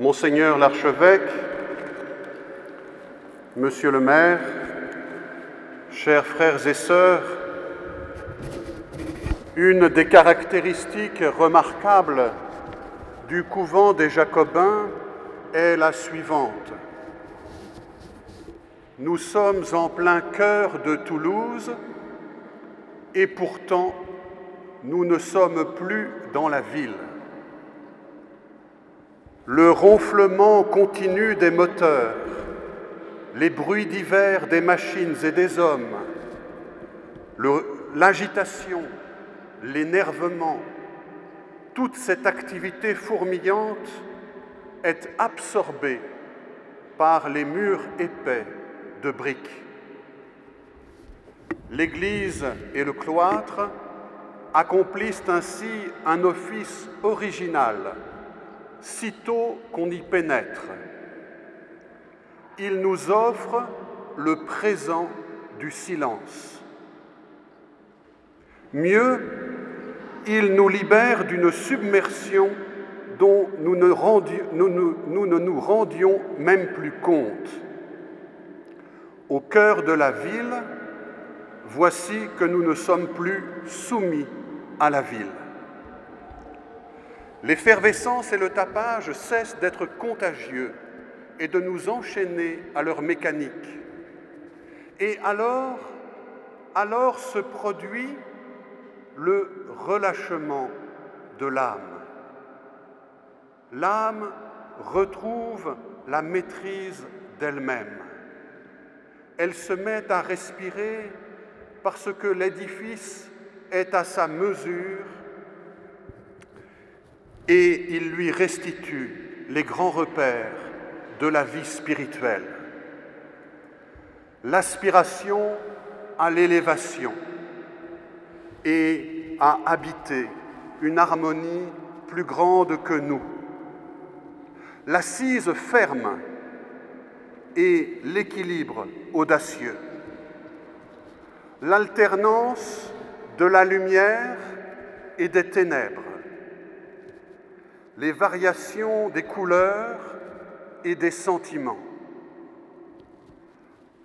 Monseigneur l'archevêque, Monsieur le maire, chers frères et sœurs, une des caractéristiques remarquables du couvent des Jacobins est la suivante. Nous sommes en plein cœur de Toulouse et pourtant nous ne sommes plus dans la ville. Le ronflement continu des moteurs, les bruits divers des machines et des hommes, l'agitation, l'énervement, toute cette activité fourmillante est absorbée par les murs épais de briques. L'Église et le cloître accomplissent ainsi un office original, sitôt qu'on y pénètre. Ils nous offrent le présent du silence. Mieux, ils nous libèrent d'une submersion dont nous ne, nous, nous, nous ne nous rendions même plus compte. Au cœur de la ville, voici que nous ne sommes plus soumis à la ville. L'effervescence et le tapage cessent d'être contagieux et de nous enchaîner à leur mécanique. Et alors, alors se produit le relâchement de l'âme. L'âme retrouve la maîtrise d'elle-même. Elle se met à respirer parce que l'édifice est à sa mesure et il lui restitue les grands repères de la vie spirituelle. L'aspiration à l'élévation et à habiter une harmonie plus grande que nous. L'assise ferme et l'équilibre audacieux. L'alternance de la lumière et des ténèbres. Les variations des couleurs et des sentiments.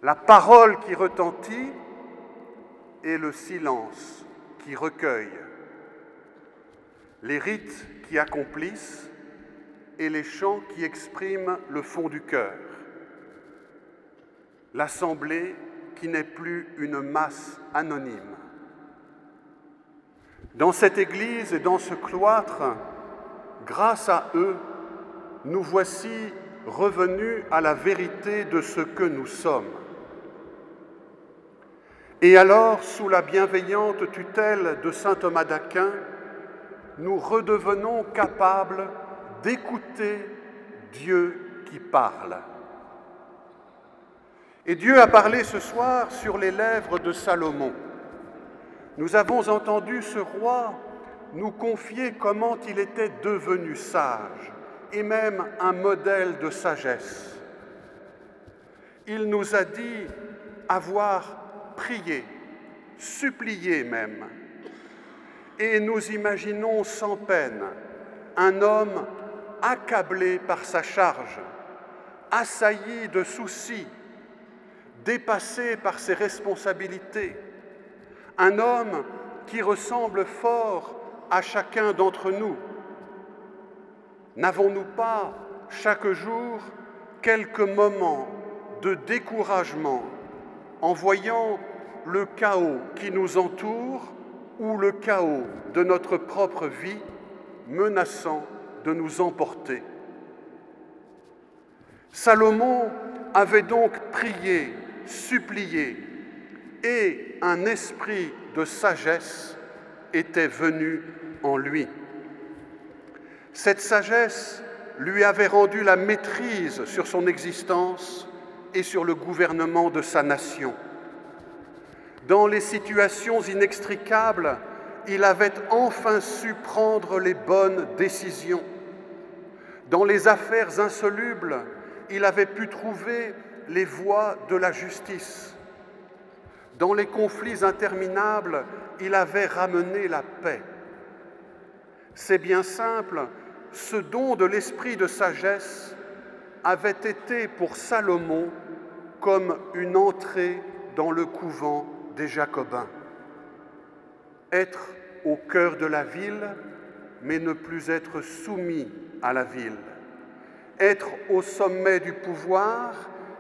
La parole qui retentit et le silence qui recueille. Les rites qui accomplissent et les chants qui expriment le fond du cœur. L'assemblée qui n'est plus une masse anonyme. Dans cette Église et dans ce cloître, grâce à eux, nous voici revenus à la vérité de ce que nous sommes. Et alors, sous la bienveillante tutelle de Saint Thomas d'Aquin, nous redevenons capables d'écouter Dieu qui parle. Et Dieu a parlé ce soir sur les lèvres de Salomon. Nous avons entendu ce roi nous confier comment il était devenu sage et même un modèle de sagesse. Il nous a dit avoir prié, supplié même. Et nous imaginons sans peine un homme accablé par sa charge, assailli de soucis, dépassé par ses responsabilités, un homme qui ressemble fort à chacun d'entre nous. N'avons-nous pas chaque jour quelques moments de découragement en voyant le chaos qui nous entoure ou le chaos de notre propre vie menaçant de nous emporter? Salomon avait donc prié, supplié, et un esprit de sagesse était venu en lui. Cette sagesse lui avait rendu la maîtrise sur son existence et sur le gouvernement de sa nation. Dans les situations inextricables, il avait enfin su prendre les bonnes décisions. Dans les affaires insolubles, il avait pu trouver les voies de la justice. Dans les conflits interminables, il avait ramené la paix. C'est bien simple, ce don de l'esprit de sagesse avait été pour Salomon comme une entrée dans le couvent des Jacobins. Être au cœur de la ville, mais ne plus être soumis à la ville. Être au sommet du pouvoir,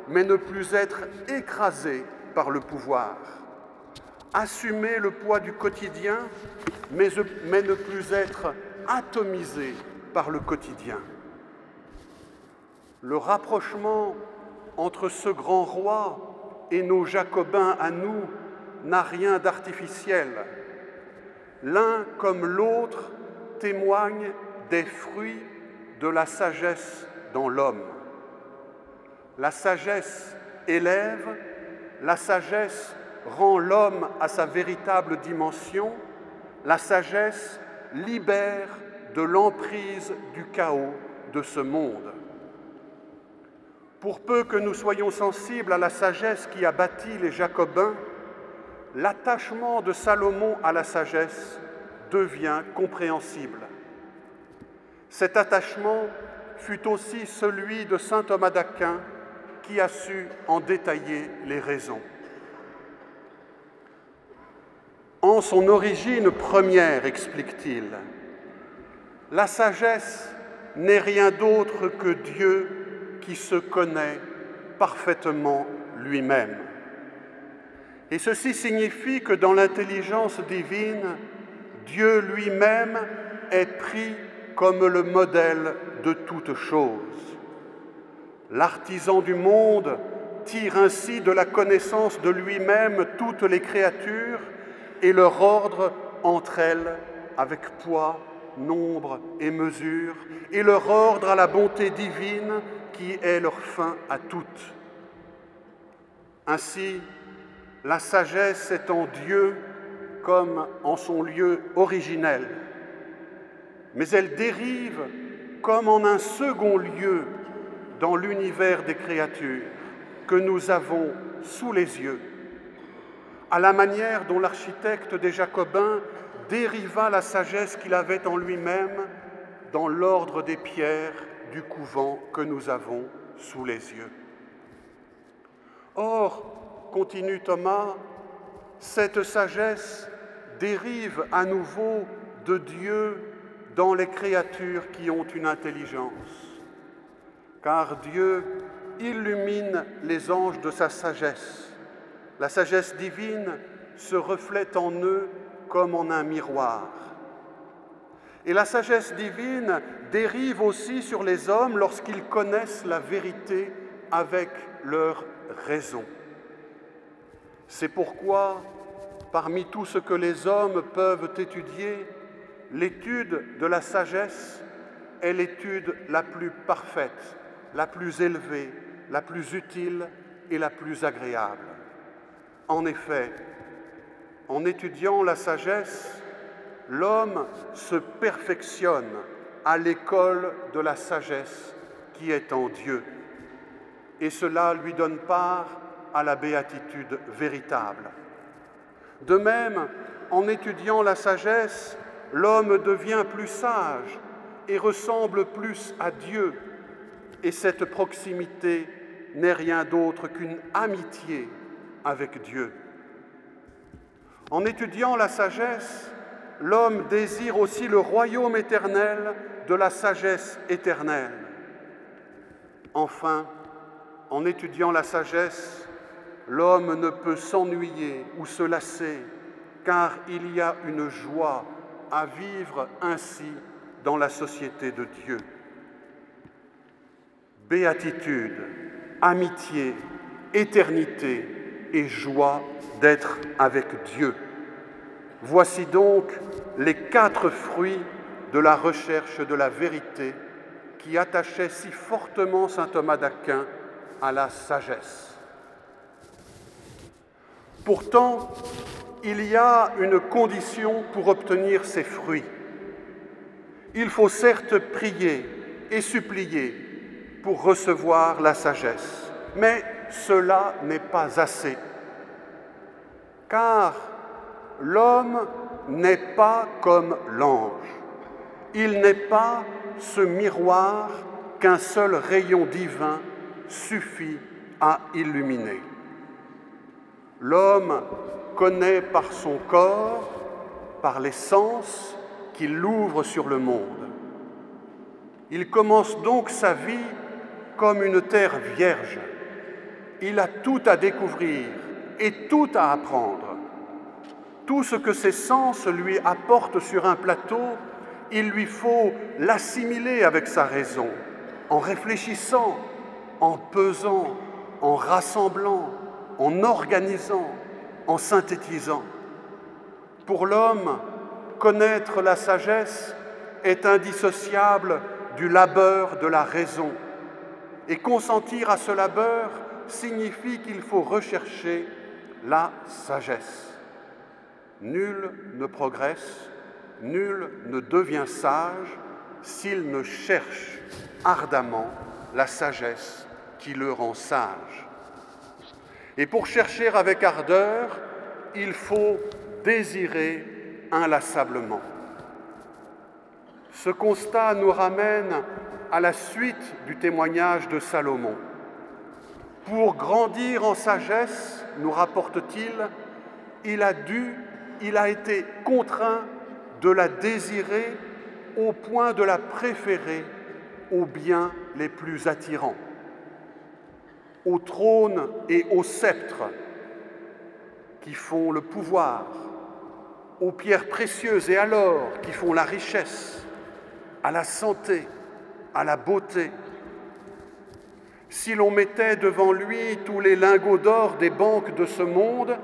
mais ne plus être écrasé par le pouvoir. Assumer le poids du quotidien, mais, mais ne plus être atomisé par le quotidien. Le rapprochement entre ce grand roi et nos jacobins à nous n'a rien d'artificiel. L'un comme l'autre témoignent des fruits de la sagesse dans l'homme. La sagesse élève, la sagesse rend l'homme à sa véritable dimension, la sagesse libère de l'emprise du chaos de ce monde. Pour peu que nous soyons sensibles à la sagesse qui a bâti les Jacobins, l'attachement de Salomon à la sagesse devient compréhensible. Cet attachement fut aussi celui de saint Thomas d'Aquin qui a su en détailler les raisons. En son origine première, explique-t-il, la sagesse n'est rien d'autre que Dieu qui se connaît parfaitement lui-même. Et ceci signifie que dans l'intelligence divine, Dieu lui-même est pris comme le modèle de toute chose. L'artisan du monde tire ainsi de la connaissance de lui-même toutes les créatures et leur ordre entre elles avec poids, nombre et mesure, et leur ordre à la bonté divine qui est leur fin à toutes. Ainsi, la sagesse est en Dieu comme en son lieu originel, mais elle dérive comme en un second lieu dans l'univers des créatures que nous avons sous les yeux, à la manière dont l'architecte des Jacobins dériva la sagesse qu'il avait en lui-même dans l'ordre des pierres du couvent que nous avons sous les yeux. Or, continue Thomas, cette sagesse dérive à nouveau de Dieu dans les créatures qui ont une intelligence. Car Dieu illumine les anges de sa sagesse. La sagesse divine se reflète en eux comme en un miroir. Et la sagesse divine dérive aussi sur les hommes lorsqu'ils connaissent la vérité avec leur raison. C'est pourquoi, parmi tout ce que les hommes peuvent étudier, l'étude de la sagesse est l'étude la plus parfaite, la plus élevée, la plus utile et la plus agréable. En effet, en étudiant la sagesse, l'homme se perfectionne à l'école de la sagesse qui est en Dieu. Et cela lui donne part à la béatitude véritable. De même, en étudiant la sagesse, l'homme devient plus sage et ressemble plus à Dieu. Et cette proximité n'est rien d'autre qu'une amitié avec Dieu. En étudiant la sagesse, l'homme désire aussi le royaume éternel de la sagesse éternelle. Enfin, en étudiant la sagesse, l'homme ne peut s'ennuyer ou se lasser, car il y a une joie à vivre ainsi dans la société de Dieu. Béatitude, amitié, éternité et joie d'être avec Dieu. Voici donc les quatre fruits de la recherche de la vérité qui attachaient si fortement saint Thomas d'Aquin à la sagesse. Pourtant, il y a une condition pour obtenir ces fruits. Il faut certes prier et supplier pour recevoir la sagesse, mais cela n'est pas assez. Car l'homme n'est pas comme l'ange. Il n'est pas ce miroir qu'un seul rayon divin suffit à illuminer. L'homme connaît par son corps, par les sens qu'il l'ouvre sur le monde. Il commence donc sa vie comme une terre vierge. Il a tout à découvrir et tout à apprendre. Tout ce que ses sens lui apportent sur un plateau, il lui faut l'assimiler avec sa raison, en réfléchissant, en pesant, en rassemblant, en organisant, en synthétisant. Pour l'homme, connaître la sagesse est indissociable du labeur de la raison. Et consentir à ce labeur signifie qu'il faut rechercher la sagesse. Nul ne progresse, nul ne devient sage s'il ne cherche ardemment la sagesse qui le rend sage. Et pour chercher avec ardeur, il faut désirer inlassablement. Ce constat nous ramène à la suite du témoignage de Salomon. Pour grandir en sagesse, nous rapporte-t-il, il a dû, il a été contraint de la désirer au point de la préférer aux biens les plus attirants, au trône et au sceptre qui font le pouvoir, aux pierres précieuses et à l'or qui font la richesse, à la santé, à la beauté. Si l'on mettait devant lui tous les lingots d'or des banques de ce monde,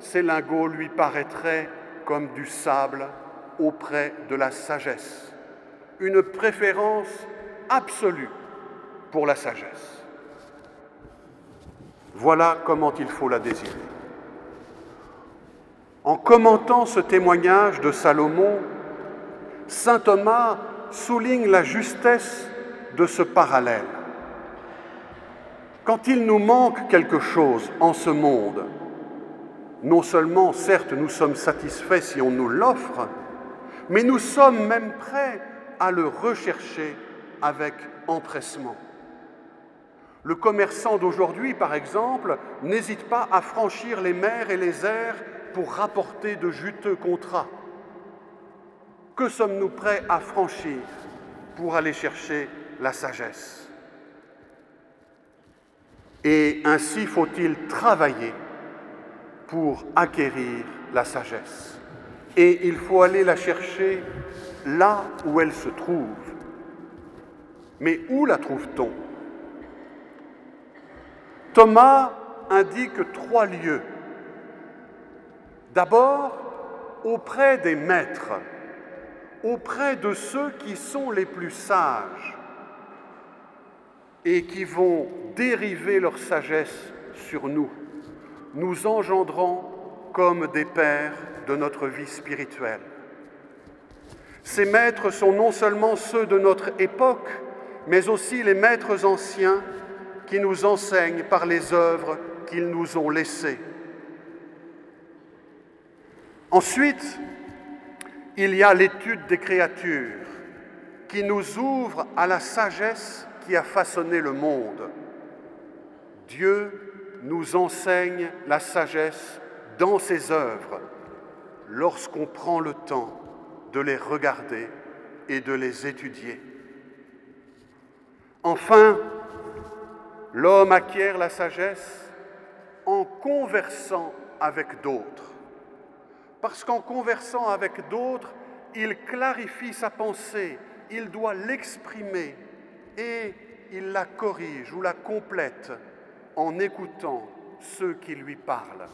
ces lingots lui paraîtraient comme du sable auprès de la sagesse, une préférence absolue pour la sagesse. Voilà comment il faut la désirer. En commentant ce témoignage de Salomon, Saint Thomas souligne la justesse de ce parallèle. Quand il nous manque quelque chose en ce monde, non seulement, certes, nous sommes satisfaits si on nous l'offre, mais nous sommes même prêts à le rechercher avec empressement. Le commerçant d'aujourd'hui, par exemple, n'hésite pas à franchir les mers et les airs pour rapporter de juteux contrats. Que sommes-nous prêts à franchir pour aller chercher la sagesse? Et ainsi faut-il travailler pour acquérir la sagesse. Et il faut aller la chercher là où elle se trouve. Mais où la trouve-t-on? Thomas indique trois lieux D'abord, auprès des maîtres, auprès de ceux qui sont les plus sages et qui vont dériver leur sagesse sur nous, nous engendrant comme des pères de notre vie spirituelle. Ces maîtres sont non seulement ceux de notre époque, mais aussi les maîtres anciens qui nous enseignent par les œuvres qu'ils nous ont laissées. Ensuite, il y a l'étude des créatures qui nous ouvre à la sagesse qui a façonné le monde. Dieu nous enseigne la sagesse dans ses œuvres lorsqu'on prend le temps de les regarder et de les étudier. Enfin, l'homme acquiert la sagesse en conversant avec d'autres parce qu'en conversant avec d'autres, il clarifie sa pensée, il doit l'exprimer et il la corrige ou la complète en écoutant ceux qui lui parlent.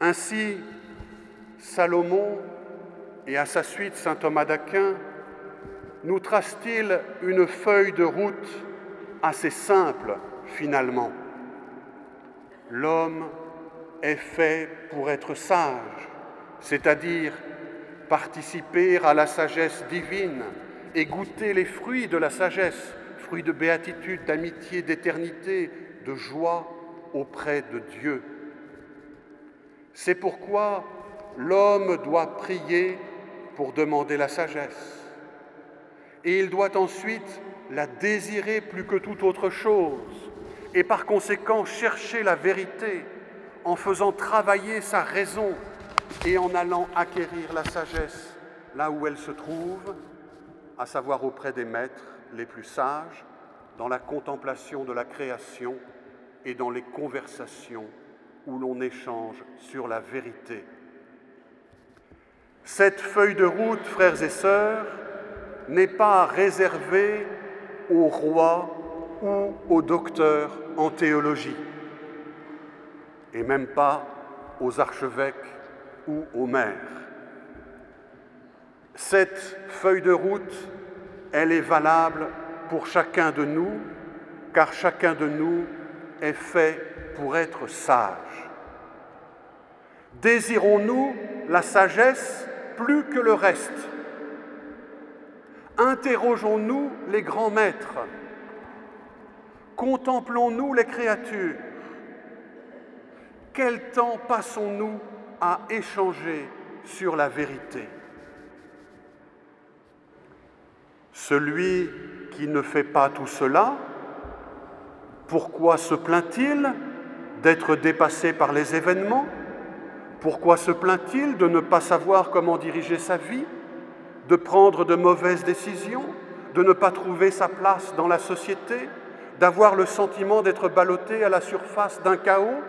Ainsi, Salomon et à sa suite Saint Thomas d'Aquin nous trace-t-il une feuille de route assez simple finalement? L'homme est fait pour être sage, c'est-à-dire participer à la sagesse divine et goûter les fruits de la sagesse, fruits de béatitude, d'amitié, d'éternité, de joie auprès de Dieu. C'est pourquoi l'homme doit prier pour demander la sagesse. Et il doit ensuite la désirer plus que toute autre chose, et par conséquent chercher la vérité en faisant travailler sa raison et en allant acquérir la sagesse là où elle se trouve, à savoir auprès des maîtres les plus sages, dans la contemplation de la création et dans les conversations où l'on échange sur la vérité. Cette feuille de route, frères et sœurs, n'est pas réservée aux rois ou aux docteurs en théologie, et même pas aux archevêques ou aux maires. Cette feuille de route, elle est valable pour chacun de nous, car chacun de nous est fait pour être sage. Désirons-nous la sagesse plus que le reste? Interrogeons-nous les grands maîtres? Contemplons-nous les créatures? Quel temps passons-nous à échanger sur la vérité? Celui qui ne fait pas tout cela, pourquoi se plaint-il d'être dépassé par les événements? Pourquoi se plaint-il de ne pas savoir comment diriger sa vie, de prendre de mauvaises décisions, de ne pas trouver sa place dans la société, d'avoir le sentiment d'être ballotté à la surface d'un chaos?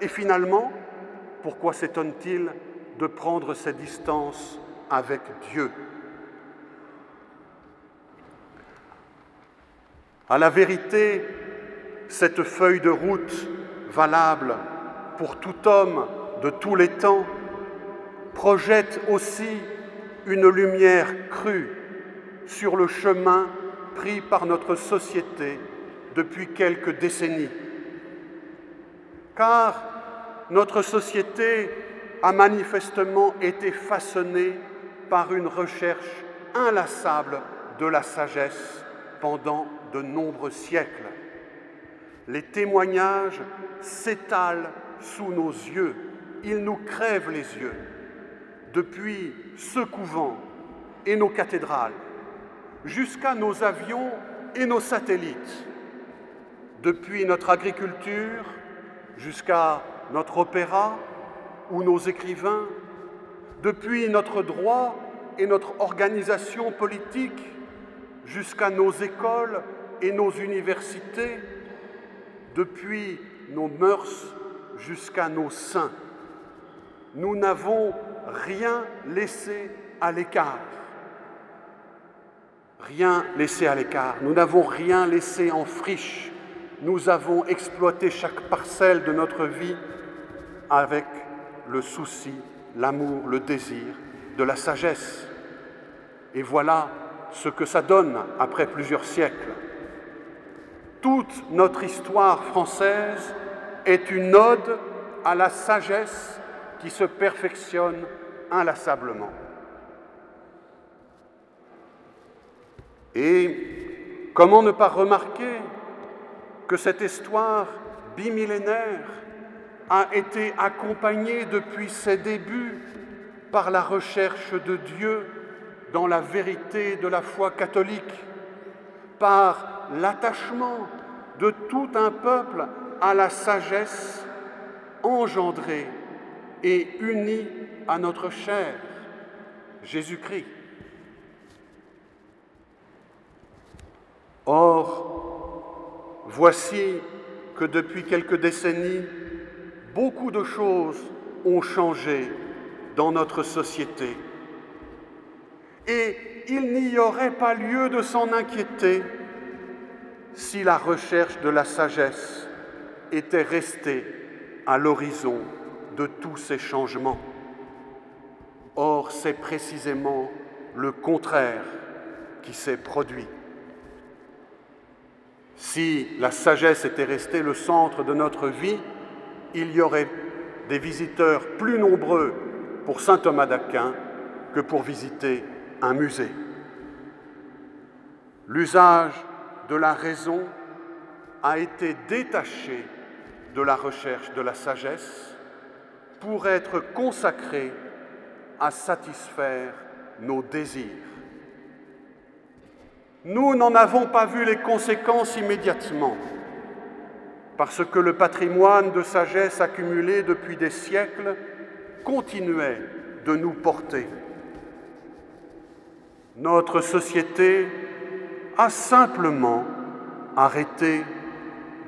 Et finalement, pourquoi s'étonne-t-il de prendre ses distances avec Dieu? À la vérité, cette feuille de route valable pour tout homme de tous les temps projette aussi une lumière crue sur le chemin pris par notre société depuis quelques décennies. Car notre société a manifestement été façonnée par une recherche inlassable de la sagesse pendant de nombreux siècles. Les témoignages s'étalent sous nos yeux, ils nous crèvent les yeux, depuis ce couvent et nos cathédrales, jusqu'à nos avions et nos satellites, depuis notre agriculture jusqu'à notre opéra ou nos écrivains, depuis notre droit et notre organisation politique jusqu'à nos écoles et nos universités, depuis nos mœurs jusqu'à nos saints. Nous n'avons rien laissé à l'écart. Rien laissé à l'écart. Nous n'avons rien laissé en friche. Nous avons exploité chaque parcelle de notre vie avec le souci, l'amour, le désir, de la sagesse. Et voilà ce que ça donne après plusieurs siècles. Toute notre histoire française est une ode à la sagesse qui se perfectionne inlassablement. Et comment ne pas remarquer que cette histoire bimillénaire a été accompagnée depuis ses débuts par la recherche de Dieu dans la vérité de la foi catholique, par l'attachement de tout un peuple à la sagesse engendrée et unie à notre chair, Jésus-Christ. Or, voici que depuis quelques décennies, beaucoup de choses ont changé dans notre société et il n'y aurait pas lieu de s'en inquiéter si la recherche de la sagesse était restée à l'horizon de tous ces changements. Or, c'est précisément le contraire qui s'est produit. Si la sagesse était restée le centre de notre vie, il y aurait des visiteurs plus nombreux pour Saint Thomas d'Aquin que pour visiter un musée. L'usage de la raison a été détaché de la recherche de la sagesse pour être consacré à satisfaire nos désirs. Nous n'en avons pas vu les conséquences immédiatement, parce que le patrimoine de sagesse accumulé depuis des siècles continuait de nous porter. Notre société a simplement arrêté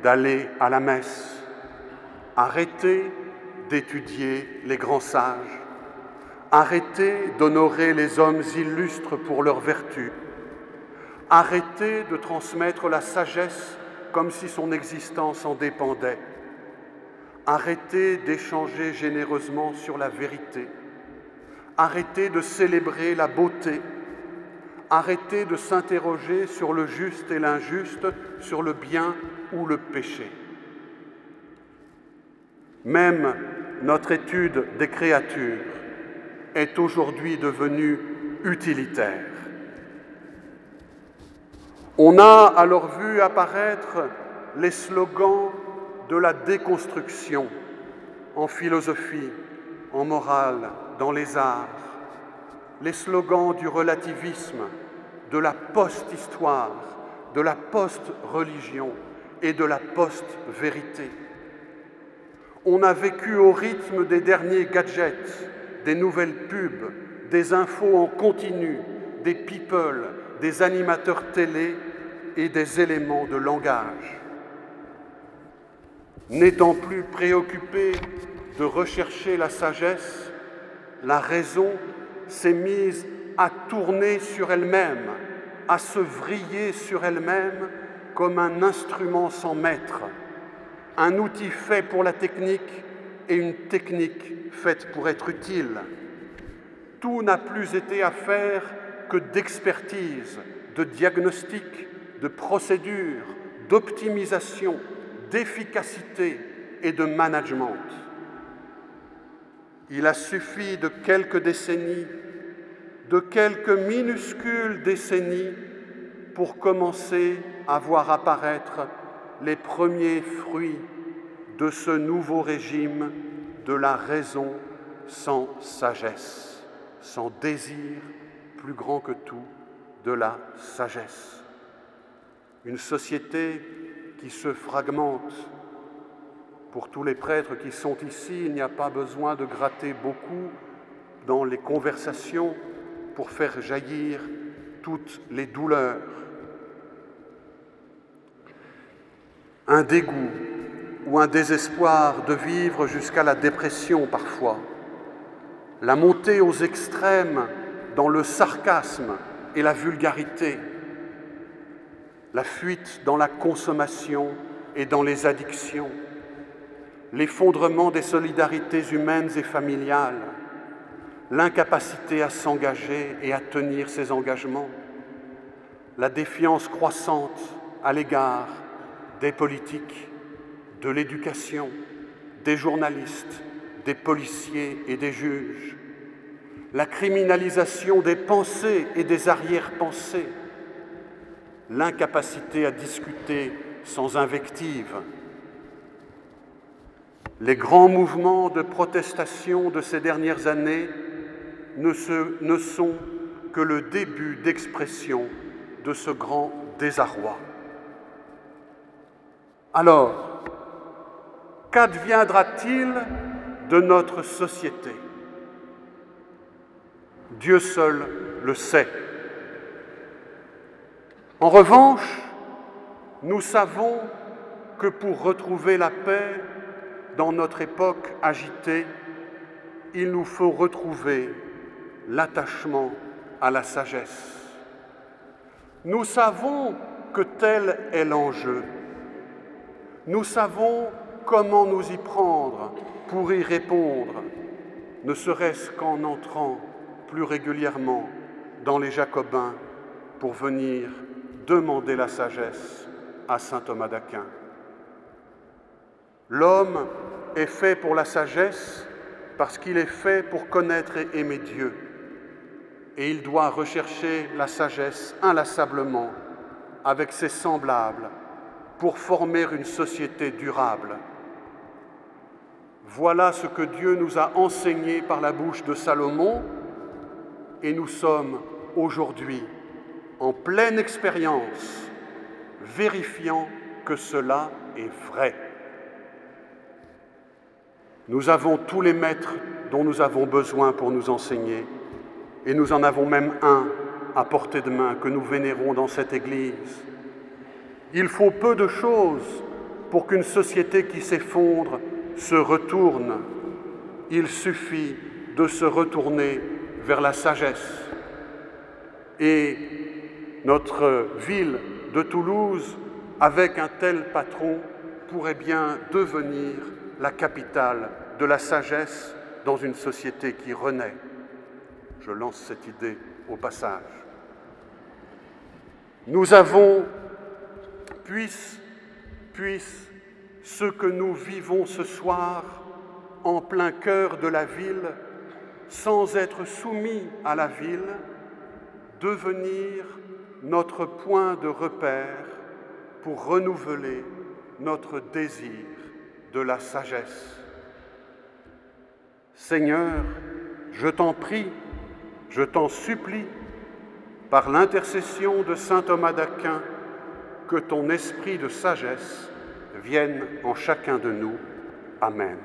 d'aller à la messe, arrêté d'étudier les grands sages, arrêté d'honorer les hommes illustres pour leurs vertus, arrêté de transmettre la sagesse comme si son existence en dépendait, arrêté d'échanger généreusement sur la vérité, arrêté de célébrer la beauté, arrêter de s'interroger sur le juste et l'injuste, sur le bien ou le péché. Même notre étude des créatures est aujourd'hui devenue utilitaire. On a alors vu apparaître les slogans de la déconstruction en philosophie, en morale, dans les arts, les slogans du relativisme, de la post-histoire, de la post-religion et de la post-vérité. On a vécu au rythme des derniers gadgets, des nouvelles pubs, des infos en continu, des people, des animateurs télé et des éléments de langage. N'étant plus préoccupé de rechercher la sagesse, la raison s'est mise à tourner sur elle-même, à se vriller sur elle-même comme un instrument sans maître, un outil fait pour la technique et une technique faite pour être utile. Tout n'a plus été affaire que d'expertise, de diagnostic, de procédure, d'optimisation, d'efficacité et de management. Il a suffi de quelques décennies, de quelques minuscules décennies pour commencer à voir apparaître les premiers fruits de ce nouveau régime de la raison sans sagesse, sans désir plus grand que tout de la sagesse. Une société qui se fragmente pour tous les prêtres qui sont ici, il n'y a pas besoin de gratter beaucoup dans les conversations pour faire jaillir toutes les douleurs. Un dégoût ou un désespoir de vivre jusqu'à la dépression parfois. La montée aux extrêmes dans le sarcasme et la vulgarité. La fuite dans la consommation et dans les addictions l'effondrement des solidarités humaines et familiales, l'incapacité à s'engager et à tenir ses engagements, la défiance croissante à l'égard des politiques, de l'éducation, des journalistes, des policiers et des juges, la criminalisation des pensées et des arrière-pensées, l'incapacité à discuter sans invective, les grands mouvements de protestation de ces dernières années ne, sont que le début d'expression de ce grand désarroi. Alors, qu'adviendra-t-il de notre société? Dieu seul le sait. En revanche, nous savons que pour retrouver la paix, dans notre époque agitée, il nous faut retrouver l'attachement à la sagesse. Nous savons que tel est l'enjeu. Nous savons comment nous y prendre pour y répondre, ne serait-ce qu'en entrant plus régulièrement dans les Jacobins pour venir demander la sagesse à saint Thomas d'Aquin. L'homme est fait pour la sagesse parce qu'il est fait pour connaître et aimer Dieu. Et il doit rechercher la sagesse inlassablement avec ses semblables pour former une société durable. Voilà ce que Dieu nous a enseigné par la bouche de Salomon et nous sommes aujourd'hui en pleine expérience, vérifiant que cela est vrai. Nous avons tous les maîtres dont nous avons besoin pour nous enseigner, et nous en avons même un à portée de main que nous vénérons dans cette Église. Il faut peu de choses pour qu'une société qui s'effondre se retourne. Il suffit de se retourner vers la sagesse. Et notre ville de Toulouse, avec un tel patron, pourrait bien devenir la capitale de la sagesse dans une société qui renaît. Je lance cette idée au passage. Nous avons, puisse, puisse ce que nous vivons ce soir en plein cœur de la ville, sans être soumis à la ville, devenir notre point de repère pour renouveler notre désir de la sagesse. Seigneur, je t'en prie, je t'en supplie, par l'intercession de Saint Thomas d'Aquin, que ton esprit de sagesse vienne en chacun de nous. Amen.